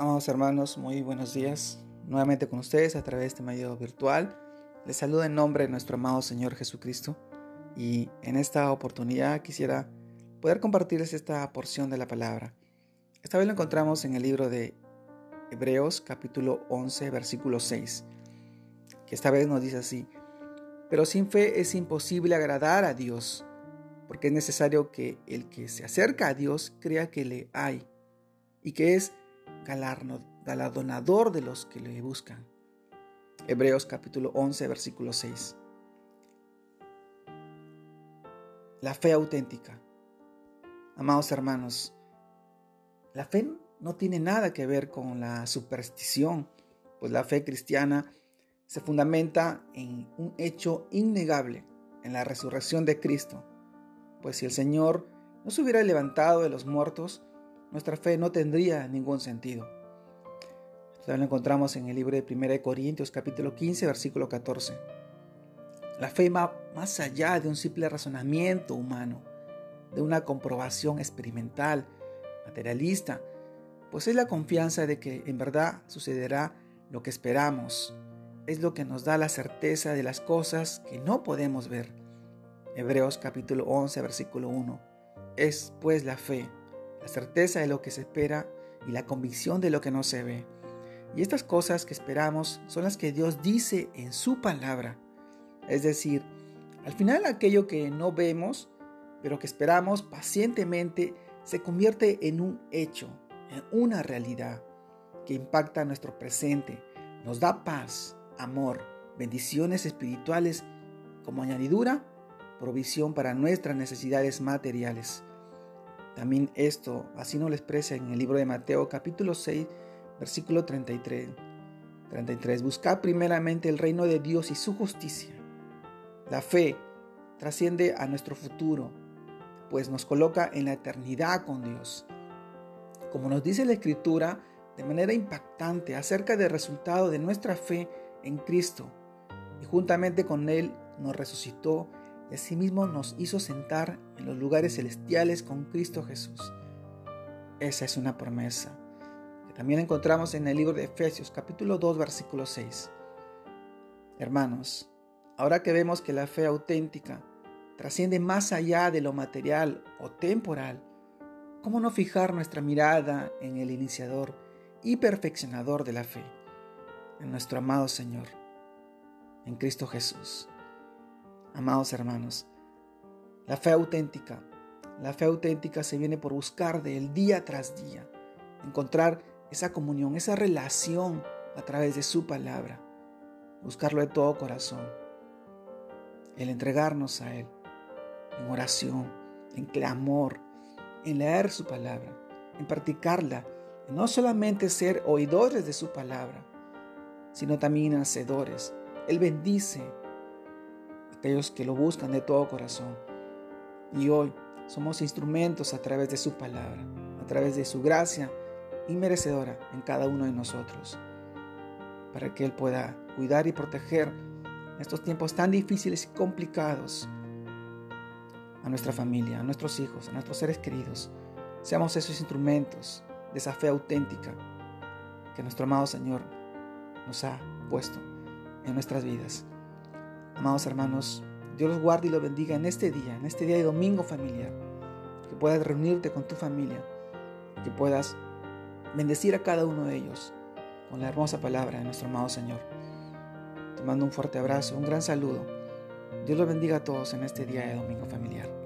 Amados hermanos, muy buenos días. Nuevamente con ustedes a través de este medio virtual. Les saludo en nombre de nuestro amado Señor Jesucristo y en esta oportunidad quisiera poder compartirles esta porción de la palabra. Esta vez lo encontramos en el libro de Hebreos capítulo 11 versículo 6, que esta vez nos dice así, pero sin fe es imposible agradar a Dios, porque es necesario que el que se acerca a Dios crea que le hay y que es galardonador de los que le buscan. Hebreos capítulo 11, versículo 6. La fe auténtica. Amados hermanos, la fe no tiene nada que ver con la superstición, pues la fe cristiana se fundamenta en un hecho innegable, en la resurrección de Cristo. Pues si el Señor no se hubiera levantado de los muertos, nuestra fe no tendría ningún sentido. Esto lo encontramos en el libro de 1 Corintios capítulo 15 versículo 14. La fe va más allá de un simple razonamiento humano, de una comprobación experimental, materialista, pues es la confianza de que en verdad sucederá lo que esperamos. Es lo que nos da la certeza de las cosas que no podemos ver. Hebreos capítulo 11 versículo 1. Es pues la fe la certeza de lo que se espera y la convicción de lo que no se ve. Y estas cosas que esperamos son las que Dios dice en su palabra. Es decir, al final aquello que no vemos, pero que esperamos pacientemente, se convierte en un hecho, en una realidad que impacta nuestro presente, nos da paz, amor, bendiciones espirituales como añadidura, provisión para nuestras necesidades materiales. También esto, así nos lo expresa en el libro de Mateo capítulo 6, versículo 33. 33. Buscad primeramente el reino de Dios y su justicia. La fe trasciende a nuestro futuro, pues nos coloca en la eternidad con Dios. Como nos dice la Escritura de manera impactante acerca del resultado de nuestra fe en Cristo, y juntamente con Él nos resucitó y asimismo nos hizo sentar en los lugares celestiales con Cristo Jesús. Esa es una promesa que también encontramos en el libro de Efesios capítulo 2 versículo 6. Hermanos, ahora que vemos que la fe auténtica trasciende más allá de lo material o temporal, ¿cómo no fijar nuestra mirada en el iniciador y perfeccionador de la fe, en nuestro amado Señor, en Cristo Jesús? Amados hermanos, la fe auténtica, la fe auténtica se viene por buscar de él día tras día, encontrar esa comunión, esa relación a través de su palabra, buscarlo de todo corazón, el entregarnos a Él en oración, en clamor, en leer su palabra, en practicarla, no solamente ser oidores de su palabra, sino también hacedores. Él bendice aquellos que lo buscan de todo corazón. Y hoy somos instrumentos a través de su palabra, a través de su gracia inmerecedora en cada uno de nosotros, para que Él pueda cuidar y proteger estos tiempos tan difíciles y complicados a nuestra familia, a nuestros hijos, a nuestros seres queridos. Seamos esos instrumentos de esa fe auténtica que nuestro amado Señor nos ha puesto en nuestras vidas. Amados hermanos, Dios los guarde y los bendiga en este día, en este día de domingo familiar. Que puedas reunirte con tu familia, que puedas bendecir a cada uno de ellos con la hermosa palabra de nuestro amado Señor. Te mando un fuerte abrazo, un gran saludo. Dios los bendiga a todos en este día de domingo familiar.